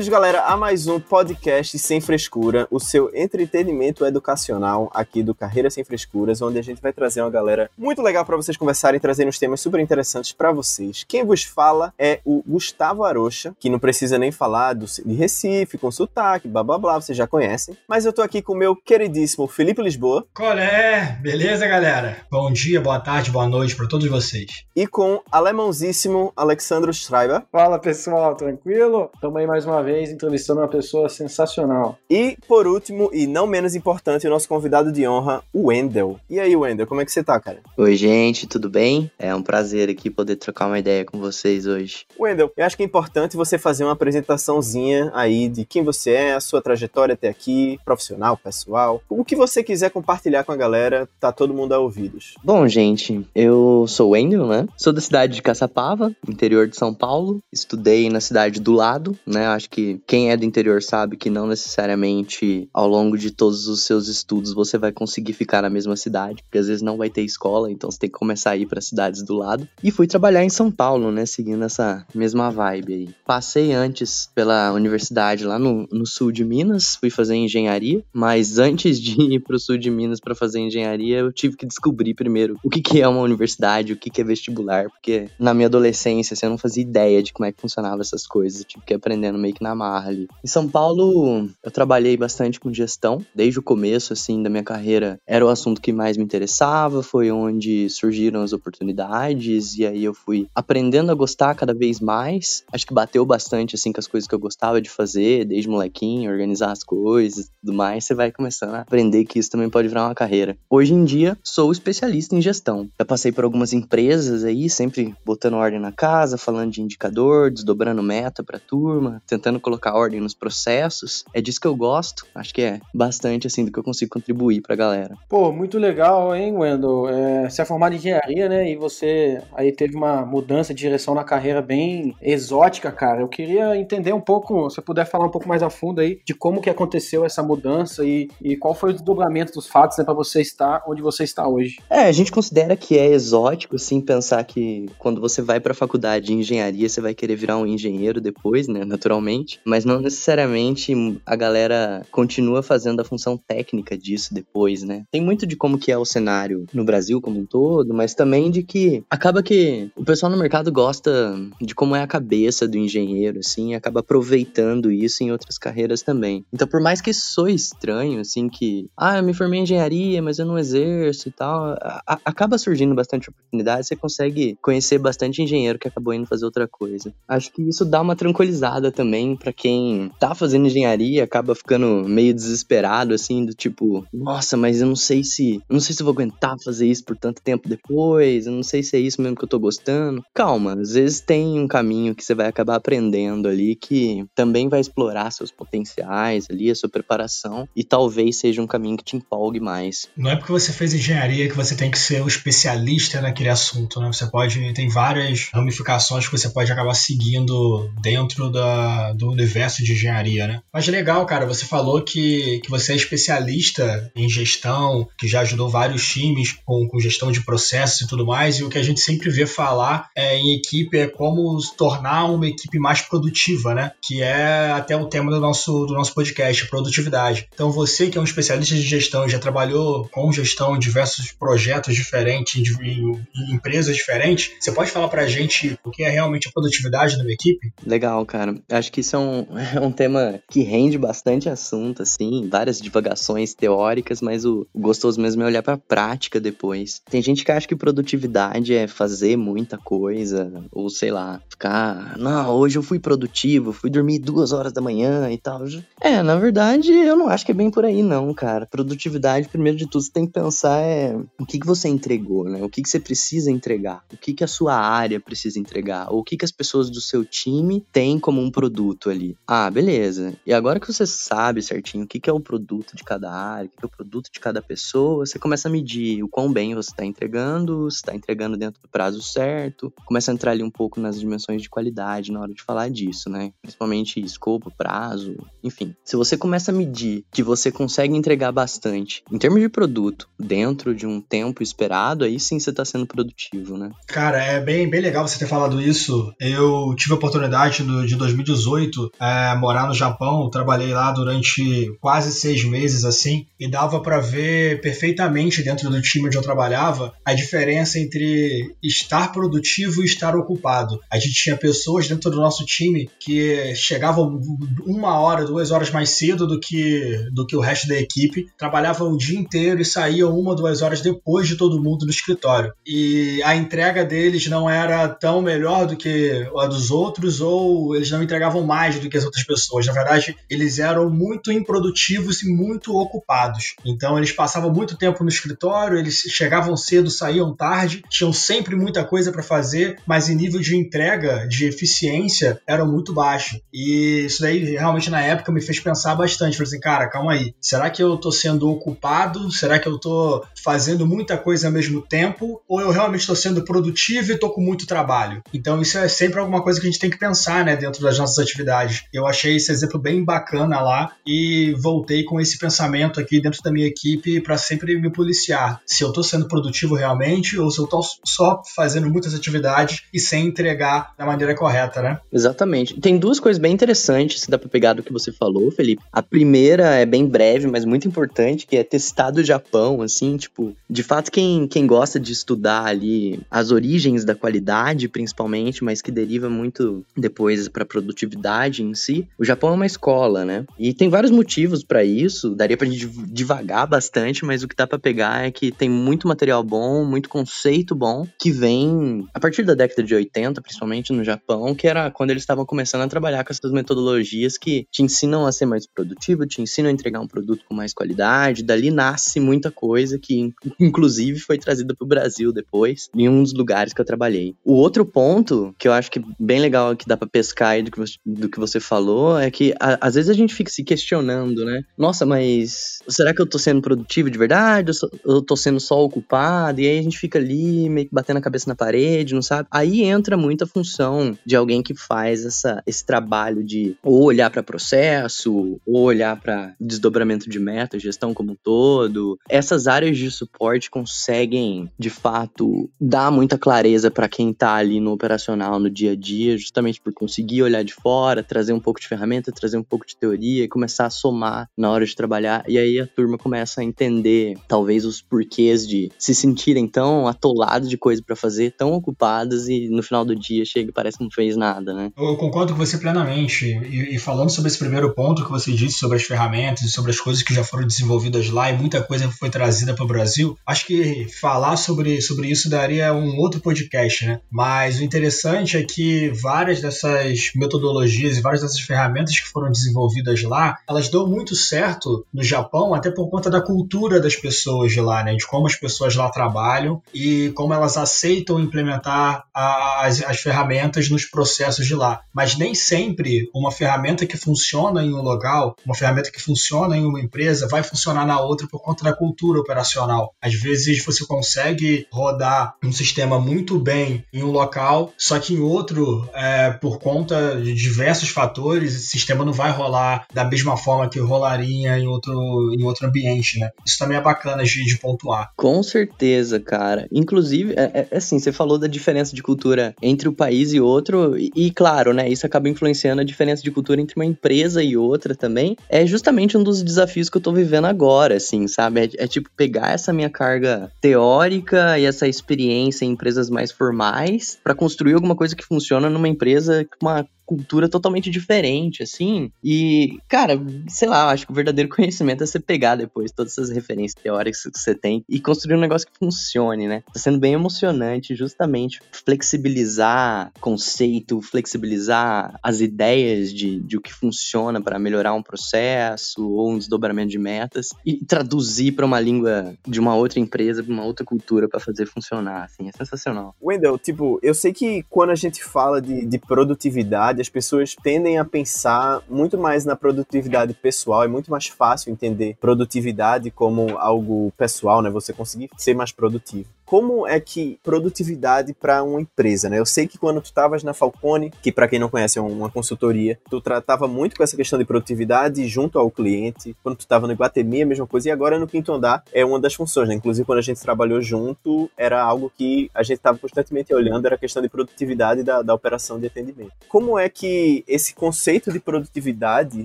Bem-vindos, galera, a mais um podcast Sem Frescura, o seu entretenimento educacional aqui do Carreira Sem Frescuras, onde a gente vai trazer uma galera muito legal para vocês conversarem, trazendo uns temas super interessantes para vocês. Quem vos fala é o Gustavo Arocha, que não precisa nem falar do, de Recife, com sotaque, blá blá blá, vocês já conhecem. Mas eu tô aqui com o meu queridíssimo Felipe Lisboa. Qual é? Beleza, galera? Bom dia, boa tarde, boa noite para todos vocês. E com alemãozíssimo Alexandro Schreiber. Fala pessoal, tranquilo? Tamo aí mais uma vez entrevistando uma pessoa sensacional. E por último, e não menos importante, o nosso convidado de honra, o Wendel. E aí, Wendel, como é que você tá, cara? Oi, gente, tudo bem? É um prazer aqui poder trocar uma ideia com vocês hoje. Wendel, eu acho que é importante você fazer uma apresentaçãozinha aí de quem você é, a sua trajetória até aqui, profissional, pessoal. O que você quiser compartilhar com a galera, tá todo mundo a ouvidos. Bom, gente, eu sou o Wendel, né? Sou da cidade de Caçapava, interior de São Paulo. Estudei na cidade do lado, né? Acho que quem é do interior sabe que não necessariamente ao longo de todos os seus estudos você vai conseguir ficar na mesma cidade, porque às vezes não vai ter escola, então você tem que começar a ir para cidades do lado. E fui trabalhar em São Paulo, né? Seguindo essa mesma vibe aí. Passei antes pela universidade lá no, no sul de Minas, fui fazer engenharia, mas antes de ir pro sul de Minas para fazer engenharia, eu tive que descobrir primeiro o que, que é uma universidade, o que, que é vestibular, porque na minha adolescência assim, eu não fazia ideia de como é que funcionava essas coisas, eu tive que aprendendo meio que na marra ali. Em São Paulo, eu trabalhei bastante com gestão, desde o começo, assim, da minha carreira, era o assunto que mais me interessava, foi onde surgiram as oportunidades, e aí eu fui aprendendo a gostar cada vez mais. Acho que bateu bastante, assim, com as coisas que eu gostava de fazer, desde molequinho, organizar as coisas e tudo mais, você vai começando a aprender que isso também pode virar uma carreira. Hoje em dia, sou especialista em gestão. Já passei por algumas empresas aí, sempre botando ordem na casa, falando de indicador, desdobrando meta pra turma, tentando colocar ordem nos processos. É disso que eu gosto. Acho que é bastante assim do que eu consigo contribuir pra galera. Pô, muito legal, hein, Wendel? É, você é formado em engenharia, né? E você aí teve uma mudança de direção na carreira bem exótica, cara. Eu queria entender um pouco, se puder falar um pouco mais a fundo aí, de como que aconteceu essa mudança e, e qual foi o desdobramento dos fatos, né, pra você estar onde você está hoje. É, a gente considera que é exótico, assim, pensar que quando você vai pra faculdade de engenharia, você vai querer virar um engenheiro depois, né, naturalmente. Mas não necessariamente a galera continua fazendo a função técnica disso depois, né? Tem muito de como que é o cenário no Brasil como um todo, mas também de que acaba que o pessoal no mercado gosta de como é a cabeça do engenheiro, assim, e acaba aproveitando isso em outras carreiras também. Então, por mais que soe estranho, assim, que, ah, eu me formei em engenharia, mas eu não exerço e tal, a, acaba surgindo bastante oportunidade, você consegue conhecer bastante engenheiro que acabou indo fazer outra coisa. Acho que isso dá uma tranquilizada também para quem tá fazendo engenharia, acaba ficando meio desesperado, assim, do tipo, nossa, mas eu não sei se. Não sei se eu vou aguentar fazer isso por tanto tempo depois, eu não sei se é isso mesmo que eu tô gostando. Calma, às vezes tem um caminho que você vai acabar aprendendo ali que também vai explorar seus potenciais ali, a sua preparação, e talvez seja um caminho que te empolgue mais. Não é porque você fez engenharia que você tem que ser o especialista naquele assunto, né? Você pode. Tem várias ramificações que você pode acabar seguindo dentro da, do universo de engenharia, né? Mas legal, cara, você falou que, que você é especialista em gestão, que já ajudou vários times com, com gestão de processos e tudo mais, e o que a gente sempre vê falar é, em equipe é como tornar uma equipe mais produtiva, né? Que é até o tema do nosso, do nosso podcast, produtividade. Então você que é um especialista de gestão já trabalhou com gestão em diversos projetos diferentes, em, em, em empresas diferentes, você pode falar pra gente o que é realmente a produtividade numa equipe? Legal, cara. Acho que isso é um, é um tema que rende bastante assunto, assim, várias divagações teóricas, mas o, o gostoso mesmo é olhar pra prática depois. Tem gente que acha que produtividade é fazer muita coisa, ou sei lá, ficar, não, hoje eu fui produtivo, fui dormir duas horas da manhã e tal. É, na verdade, eu não acho que é bem por aí, não, cara. Produtividade, primeiro de tudo, você tem que pensar é o que, que você entregou, né? O que, que você precisa entregar, o que, que a sua área precisa entregar, ou o que, que as pessoas do seu time têm como um produto ali. Ah, beleza. E agora que você sabe certinho o que, que é o produto de cada área, o que, que é o produto de cada pessoa, você começa a medir o quão bem você está entregando, se está entregando dentro do prazo certo, começa a entrar ali um pouco nas dimensões de qualidade na hora de falar disso, né? Principalmente escopo, prazo, enfim. Se você começa a medir que você consegue entregar bastante em termos de produto dentro de um tempo esperado, aí sim você está sendo produtivo, né? Cara, é bem, bem legal você ter falado isso. Eu tive a oportunidade de 2018 2018 é, morar no Japão. Trabalhei lá durante quase seis meses assim e dava para ver perfeitamente dentro do time onde eu trabalhava a diferença entre estar produtivo e estar ocupado. A gente tinha pessoas dentro do nosso time que chegavam uma hora, duas horas mais cedo do que do que o resto da equipe, trabalhavam o dia inteiro e saíam uma, duas horas depois de todo mundo no escritório. E a entrega deles não era tão melhor do que a dos outros, ou eles não entregavam mais do que as outras pessoas. Na verdade, eles eram muito improdutivos e muito ocupados. Então, eles passavam muito tempo no escritório, eles chegavam cedo, saíam tarde, tinham sempre muita coisa para fazer, mas em nível de entrega, de eficiência, eram muito baixo. E isso daí realmente na época me fez pensar bastante. Falei assim, cara, calma aí. Será que eu tô sendo ocupado? Será que eu tô fazendo muita coisa ao mesmo tempo? Ou eu realmente estou sendo produtivo e tô com muito trabalho? Então isso é sempre alguma coisa que a gente tem que pensar, né, dentro das nossas atividades. Eu achei esse exemplo bem bacana lá e voltei com esse pensamento aqui dentro da minha equipe para sempre me policiar. Se eu tô sendo produtivo realmente ou se eu tô só fazendo muitas atividades e sem entregar da maneira correta, né? Exatamente. Tem duas coisas bem interessantes que dá para pegar do que você falou, Felipe. A primeira é bem breve, mas muito importante, que é ter citado o Japão, assim, tipo, de fato quem, quem gosta de estudar ali as origens da qualidade, principalmente, mas que deriva muito depois para produtividade em si, o Japão é uma escola, né? E tem vários motivos para isso, daria pra gente devagar bastante, mas o que dá para pegar é que tem muito material bom, muito conceito bom, que vem a partir da década de 80, principalmente no Japão, que era quando eles estavam começando a trabalhar com essas metodologias que te ensinam a ser mais produtivo, te ensinam a entregar um produto com mais qualidade, dali nasce muita coisa que, inclusive, foi trazida para o Brasil depois, em um dos lugares que eu trabalhei. O outro ponto, que eu acho que bem legal que dá para pescar aí do que, você, do que você falou, é que a, às vezes a gente fica se questionando, né? Nossa, mas será que eu tô sendo produtivo de verdade? Ou eu tô sendo só ocupado? E aí a gente fica ali, meio que batendo a cabeça na parede, não sabe? Aí entra muita função de alguém que faz essa, esse trabalho de ou olhar para processo, ou olhar para desdobramento de meta, gestão como um todo. Essas áreas de suporte conseguem, de fato, dar muita clareza para quem tá ali no operacional, no dia a dia, justamente por conseguir olhar de fora, trazer um pouco de ferramenta, trazer um pouco de teoria e começar a somar na hora de trabalhar. E aí a turma começa a entender, talvez, os porquês de se sentirem tão atolados de coisa para fazer, tão ocupadas e no final do dia chega e parece que não fez nada, né? Eu concordo com você plenamente. E, e falando sobre esse primeiro ponto que você disse sobre as ferramentas e sobre as coisas que já foram desenvolvidas lá e muita coisa foi trazida para Brasil, acho que falar sobre, sobre isso daria um outro podcast, né? Mas o interessante é que várias dessas metodologias e várias dessas ferramentas que foram desenvolvidas lá, elas dão muito certo no Japão, até por conta da cultura das pessoas de lá, né? De como as pessoas lá trabalham e como elas aceitam implementar as, as ferramentas nos processos de lá. Mas nem sempre uma ferramenta que funciona em um local, uma ferramenta que funciona em uma empresa, vai funcionar na outra por conta da cultura operacional. Às vezes você consegue rodar um sistema muito bem em um local, só que em outro, é, por conta de diversos fatores, esse sistema não vai rolar da mesma forma que rolaria em outro, em outro ambiente, né? Isso também é bacana de, de pontuar. Com certeza, cara. Inclusive, é, é, é assim, você falou da diferença de cultura entre o país e outro, e, e claro, né, isso acaba influenciando a diferença de cultura entre uma empresa e outra também. É justamente um dos desafios que eu tô vivendo agora, assim, sabe? É, é tipo pegar essa minha carga teórica e essa experiência em empresas mais formais para construir alguma coisa que funciona numa empresa com uma cultura totalmente diferente, assim. E, cara, sei lá, acho que o verdadeiro conhecimento é você pegar depois todas essas referências teóricas que você tem e construir um negócio que funcione, né? Tá sendo bem emocionante justamente flexibilizar conceito, flexibilizar as ideias de, de o que funciona para melhorar um processo ou um desdobramento de metas e traduzir para uma língua de uma outra empresa, para uma outra cultura para fazer funcionar, assim, é sensacional. Wendell, tipo, eu sei que quando a gente fala de, de produtividade, as pessoas tendem a pensar muito mais na produtividade pessoal. É muito mais fácil entender produtividade como algo pessoal, né? Você conseguir ser mais produtivo. Como é que produtividade para uma empresa, né? Eu sei que quando tu estavas na Falcone, que para quem não conhece é uma consultoria, tu tratava muito com essa questão de produtividade junto ao cliente. Quando tu estava no Iguatemi, a mesma coisa. E agora no Quinto Andar é uma das funções, né? Inclusive quando a gente trabalhou junto, era algo que a gente estava constantemente olhando, era a questão de produtividade da, da operação de atendimento. Como é que esse conceito de produtividade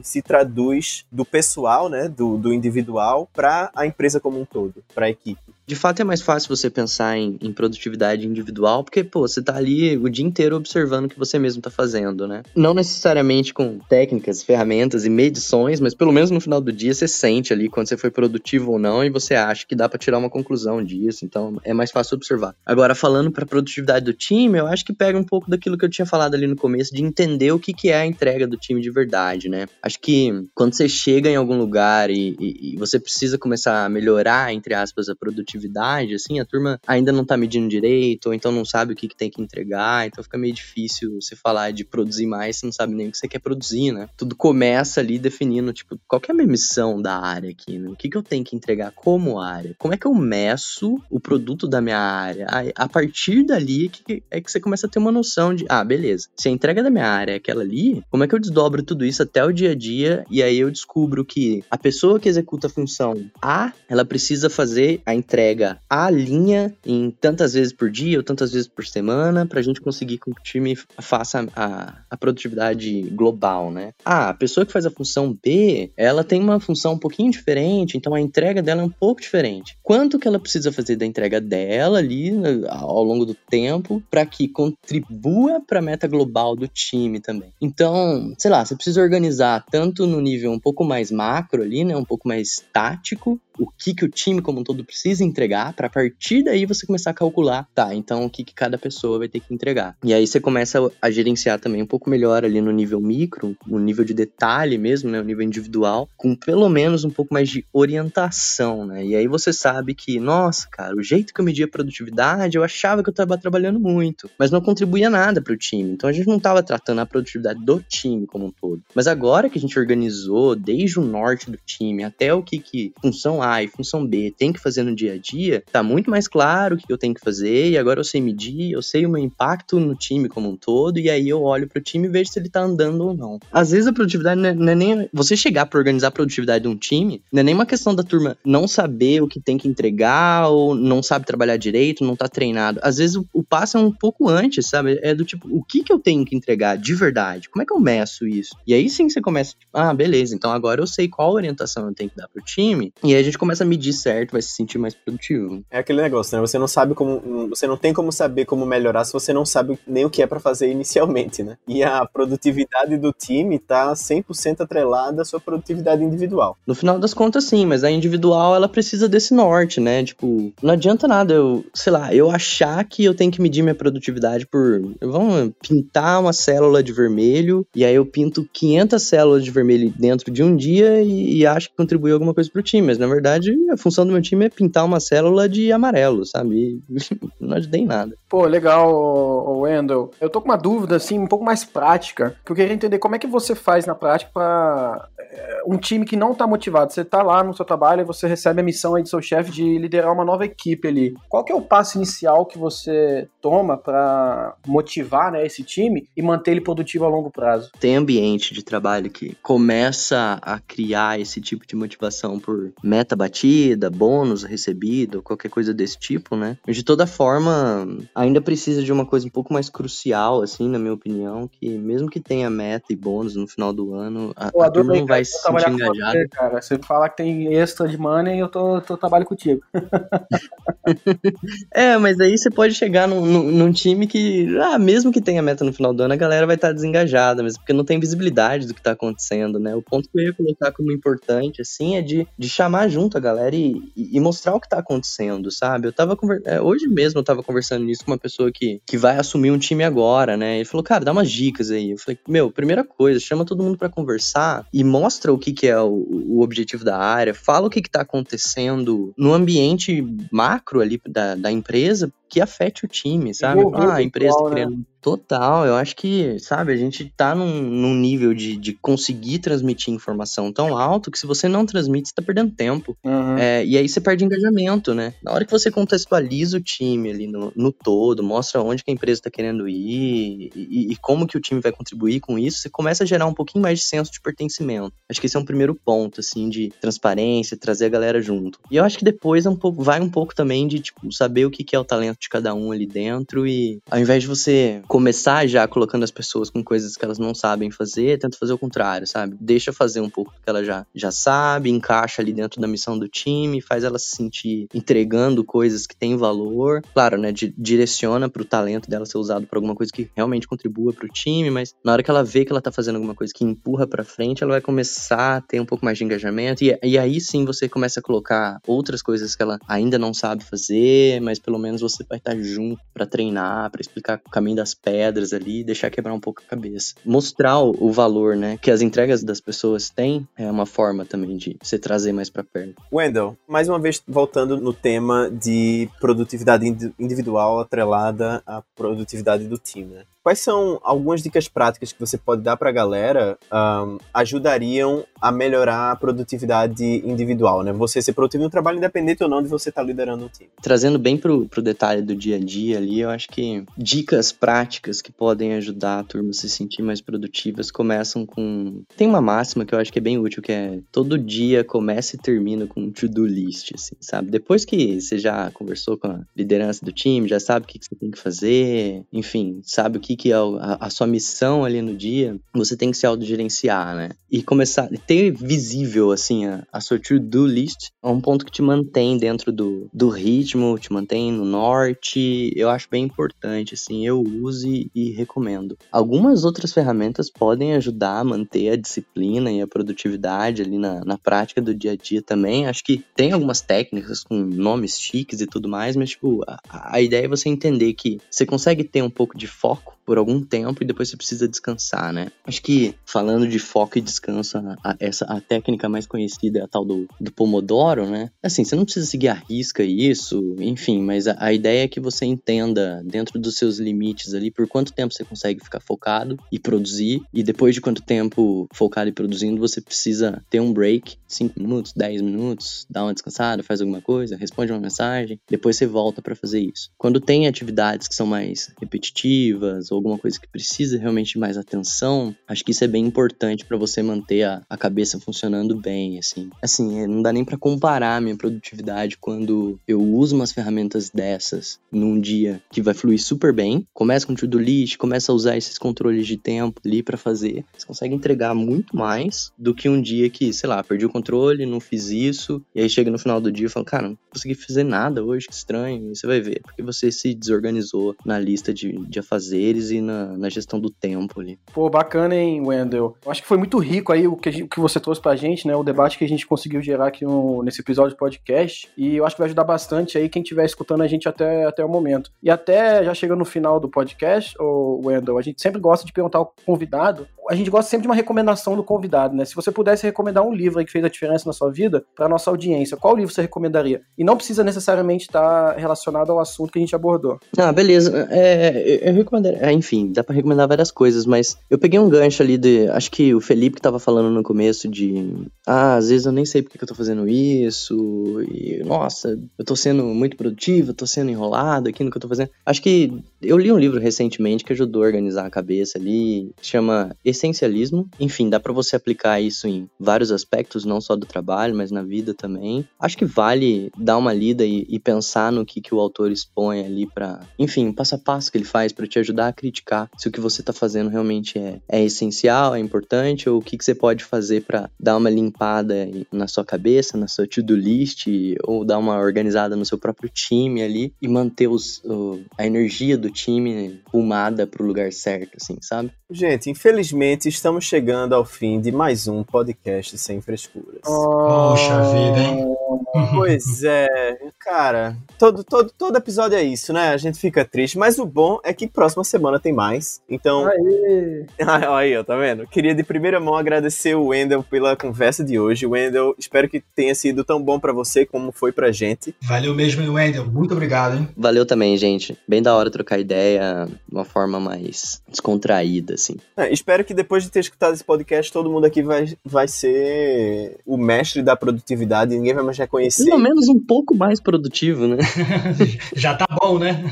se traduz do pessoal, né, do, do individual, para a empresa como um todo, para a equipe? De fato, é mais fácil você pensar em, em, produtividade individual, porque, pô, você tá ali o dia inteiro observando o que você mesmo tá fazendo, né? Não necessariamente com técnicas, ferramentas e medições, mas pelo menos no final do dia você sente ali quando você foi produtivo ou não e você acha que dá para tirar uma conclusão disso, então é mais fácil observar. Agora, falando para produtividade do time, eu acho que pega um pouco daquilo que eu tinha falado ali no começo, de entender o que, que é a entrega do time de verdade, né? Acho que quando você chega em algum lugar e, e, e você precisa começar a melhorar, entre aspas, a produtividade produtividade, assim, a turma ainda não tá medindo direito, ou então não sabe o que, que tem que entregar, então fica meio difícil você falar de produzir mais, você não sabe nem o que você quer produzir, né? Tudo começa ali definindo, tipo, qual é a minha missão da área aqui, né? O que, que eu tenho que entregar como área? Como é que eu meço o produto da minha área? A, partir dali que, é que você começa a ter uma noção de, ah, beleza, se a entrega da minha área é aquela ali, como é que eu desdobro tudo isso até o dia a dia e aí eu descubro que a pessoa que executa a função A, ela precisa fazer a entrega entrega a linha em tantas vezes por dia ou tantas vezes por semana para a gente conseguir que o time faça a, a produtividade global, né? Ah, a pessoa que faz a função B, ela tem uma função um pouquinho diferente, então a entrega dela é um pouco diferente. Quanto que ela precisa fazer da entrega dela ali né, ao longo do tempo para que contribua para a meta global do time também? Então, sei lá, você precisa organizar tanto no nível um pouco mais macro ali, né, um pouco mais tático, o que, que o time como um todo precisa entregar, para partir daí você começar a calcular, tá, então o que, que cada pessoa vai ter que entregar. E aí você começa a gerenciar também um pouco melhor ali no nível micro, no nível de detalhe mesmo, né, no nível individual, com pelo menos um pouco mais de orientação, né? E aí você sabe que, nossa, cara, o jeito que eu media a produtividade, eu achava que eu estava trabalhando muito, mas não contribuía nada para o time. Então a gente não estava tratando a produtividade do time como um todo. Mas agora que a gente organizou desde o norte do time até o que que função a e função B tem que fazer no dia a dia, tá muito mais claro o que eu tenho que fazer e agora eu sei medir, eu sei o meu impacto no time como um todo e aí eu olho pro time e vejo se ele tá andando ou não. Às vezes a produtividade não é, é nem você chegar para organizar a produtividade de um time, não é nem uma questão da turma não saber o que tem que entregar ou não sabe trabalhar direito, não tá treinado. Às vezes o, o passo é um pouco antes, sabe? É do tipo, o que que eu tenho que entregar de verdade? Como é que eu meço isso? E aí sim você começa, tipo, ah, beleza, então agora eu sei qual orientação eu tenho que dar pro time e aí a gente começa a medir certo, vai se sentir mais produtivo. É aquele negócio, né? Você não sabe como. Você não tem como saber como melhorar se você não sabe nem o que é para fazer inicialmente, né? E a produtividade do time tá 100% atrelada à sua produtividade individual. No final das contas, sim, mas a individual ela precisa desse norte, né? Tipo, não adianta nada eu, sei lá, eu achar que eu tenho que medir minha produtividade por. Vamos pintar uma célula de vermelho e aí eu pinto 500 células de vermelho dentro de um dia e, e acho que contribuiu alguma coisa pro time, mas na verdade verdade, a função do meu time é pintar uma célula de amarelo, sabe? não ajudei em nada. Pô, legal, Wendel. Eu tô com uma dúvida, assim, um pouco mais prática, que eu queria entender como é que você faz na prática para eh, um time que não tá motivado. Você tá lá no seu trabalho e você recebe a missão aí do seu chefe de liderar uma nova equipe ali. Qual que é o passo inicial que você toma para motivar né, esse time e manter ele produtivo a longo prazo? Tem ambiente de trabalho que começa a criar esse tipo de motivação por meta batida, bônus recebido, qualquer coisa desse tipo, né? De toda forma, ainda precisa de uma coisa um pouco mais crucial, assim, na minha opinião, que mesmo que tenha meta e bônus no final do ano, a, Pô, a turma não vai se sentir engajada. Você, cara. Você falar que tem extra de money, eu tô, tô trabalho contigo. é, mas aí você pode chegar num, num, num, time que, ah, mesmo que tenha meta no final do ano, a galera vai estar tá desengajada, mesmo porque não tem visibilidade do que tá acontecendo, né? O ponto que eu ia colocar como importante, assim, é de, de chamar junto a galera e, e, mostrar o que tá acontecendo, sabe? Eu tava é, hoje mesmo eu tava conversando nisso uma pessoa que, que vai assumir um time agora, né? Ele falou, cara, dá umas dicas aí. Eu falei, meu, primeira coisa, chama todo mundo para conversar e mostra o que, que é o, o, objetivo da área, fala o que, que tá acontecendo no ambiente macro ali da, da empresa, que afete o time, sabe? Ah, a empresa tá criando. Né? Total, eu acho que, sabe, a gente tá num, num nível de, de conseguir transmitir informação tão alto que se você não transmite, você tá perdendo tempo. Uhum. É, e aí você perde engajamento, né? Na hora que você contextualiza o time ali no, no todo, mostra onde que a empresa tá querendo ir e, e, como que o time vai contribuir com isso, você começa a gerar um pouquinho mais de senso de pertencimento. Acho que esse é um primeiro ponto, assim, de transparência, trazer a galera junto. E eu acho que depois é um pouco, vai um pouco também de, tipo, saber o que, que é o talento de cada um ali dentro e ao invés de você começar já colocando as pessoas com coisas que elas não sabem fazer, tenta fazer o contrário, sabe? Deixa fazer um pouco do que ela já, já sabe, encaixa ali dentro da missão do time, faz ela se sentir entregando coisas que têm valor. Claro, né? direciona para o talento dela ser usado para alguma coisa que realmente contribua para o time, mas na hora que ela vê que ela tá fazendo alguma coisa que empurra para frente, ela vai começar a ter um pouco mais de engajamento e, e aí sim você começa a colocar outras coisas que ela ainda não sabe fazer, mas pelo menos você vai estar junto para treinar, para explicar o caminho das pedras ali, deixar quebrar um pouco a cabeça. Mostrar o, valor, né, que as entregas das pessoas têm é uma forma também de você trazer mais para perto. Wendell, mais uma vez voltando no tema de produtividade individual atrelada à produtividade do time, né? Quais são algumas dicas práticas que você pode dar para a galera um, ajudariam a melhorar a produtividade individual, né? Você ser produtivo no trabalho independente ou não de você estar tá liderando o time. Trazendo bem pro, pro detalhe do dia a dia ali, eu acho que dicas práticas que podem ajudar a turma a se sentir mais produtivas começam com... Tem uma máxima que eu acho que é bem útil, que é todo dia começa e termina com um to-do list, assim, sabe? Depois que você já conversou com a liderança do time, já sabe o que, que você tem que fazer, enfim, sabe o que que é a, a sua missão ali no dia, você tem que se autogerenciar, né? E começar, ter visível, assim, a, a sua to-do list é um ponto que te mantém dentro do, do ritmo, te mantém no norte, eu acho bem importante, assim, eu use e recomendo. Algumas outras ferramentas podem ajudar a manter a disciplina e a produtividade ali na, na prática do dia a dia também, acho que tem algumas técnicas com nomes chiques e tudo mais, mas, tipo, a, a ideia é você entender que você consegue ter um pouco de foco por algum tempo e depois você precisa descansar, né? Acho que falando de foco e descanso, a, essa a técnica mais conhecida é a tal do, do Pomodoro, né? Assim, você não precisa seguir a risca isso, enfim, mas a, a ideia é que você entenda dentro dos seus limites ali por quanto tempo você consegue ficar focado e produzir e depois de quanto tempo focado e produzindo você precisa ter um break, 5 minutos, 10 minutos, dar uma descansada, faz alguma coisa, responde uma mensagem, depois você volta para fazer isso. Quando tem atividades que são mais repetitivas ou alguma coisa que precisa realmente de mais atenção, acho que isso é bem importante para você manter a, a cabeça funcionando bem, assim. Assim, é, não dá nem para comparar a minha produtividade quando eu uso umas ferramentas dessas num dia que vai fluir super bem, começa com o to-do list, começa a usar esses controles de tempo ali para fazer, você consegue entregar muito mais do que um dia que, sei lá, perdi o controle, não fiz isso, e aí chega no final do dia e fala, cara, não consegui fazer nada hoje, que estranho, e você vai ver, porque você se desorganizou na lista de, de afazeres e na, na gestão do tempo ali. Pô, bacana, hein, Wendel? Eu acho que foi muito rico aí o que, o que você trouxe pra gente, né? O debate que a gente conseguiu gerar aqui no, nesse episódio do podcast. E eu acho que vai ajudar bastante aí quem estiver escutando a gente até, até o momento. E até já chegando no final do podcast, o Wendel, a gente sempre gosta de perguntar ao convidado a gente gosta sempre de uma recomendação do convidado, né? Se você pudesse recomendar um livro aí que fez a diferença na sua vida para nossa audiência, qual livro você recomendaria? E não precisa necessariamente estar relacionado ao assunto que a gente abordou. Ah, beleza. É, eu recomendaria. Enfim, dá para recomendar várias coisas, mas eu peguei um gancho ali de. Acho que o Felipe que tava falando no começo de. Ah, às vezes eu nem sei porque que eu tô fazendo isso. E, nossa, eu tô sendo muito produtivo, eu tô sendo enrolado aqui no que eu tô fazendo. Acho que eu li um livro recentemente que ajudou a organizar a cabeça ali. Chama Essencialismo. Enfim, dá para você aplicar isso em vários aspectos, não só do trabalho, mas na vida também. Acho que vale dar uma lida e, e pensar no que, que o autor expõe ali para, enfim, passo a passo que ele faz para te ajudar a criticar se o que você está fazendo realmente é, é essencial, é importante, ou o que, que você pode fazer para dar uma limpada na sua cabeça, na sua to-do list, ou dar uma organizada no seu próprio time ali e manter os, a energia do time rumada pro lugar certo, assim, sabe? Gente, infelizmente estamos chegando ao fim de mais um podcast sem frescuras. Poxa vida, hein? Pois é, cara, todo, todo, todo episódio é isso, né? A gente fica triste, mas o bom é que próxima semana tem mais. Então. Aí. Aí, ó, tá vendo? Queria de primeira mão agradecer o Wendel pela conversa de hoje. Wendel, espero que tenha sido tão bom para você como foi pra gente. Valeu mesmo, Wendel. Muito obrigado, hein? Valeu também, gente. Bem da hora trocar ideia de uma forma mais descontraída, assim. É, espero que depois de ter escutado esse podcast, todo mundo aqui vai, vai ser o mestre da produtividade, ninguém vai mais reconhecer. Pelo menos um pouco mais produtivo, né? Já tá bom, né?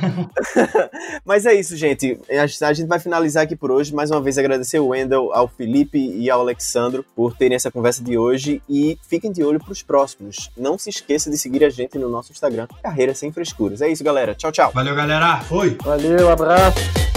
Mas é isso, gente. A gente vai finalizar aqui por hoje. Mais uma vez agradecer o Wendel, ao Felipe e ao Alexandro por terem essa conversa de hoje e fiquem de olho pros próximos. Não se esqueça de seguir a gente no nosso Instagram, Carreira Sem Frescuras. É isso, galera. Tchau, tchau. Valeu, galera. Foi. Valeu, abraço.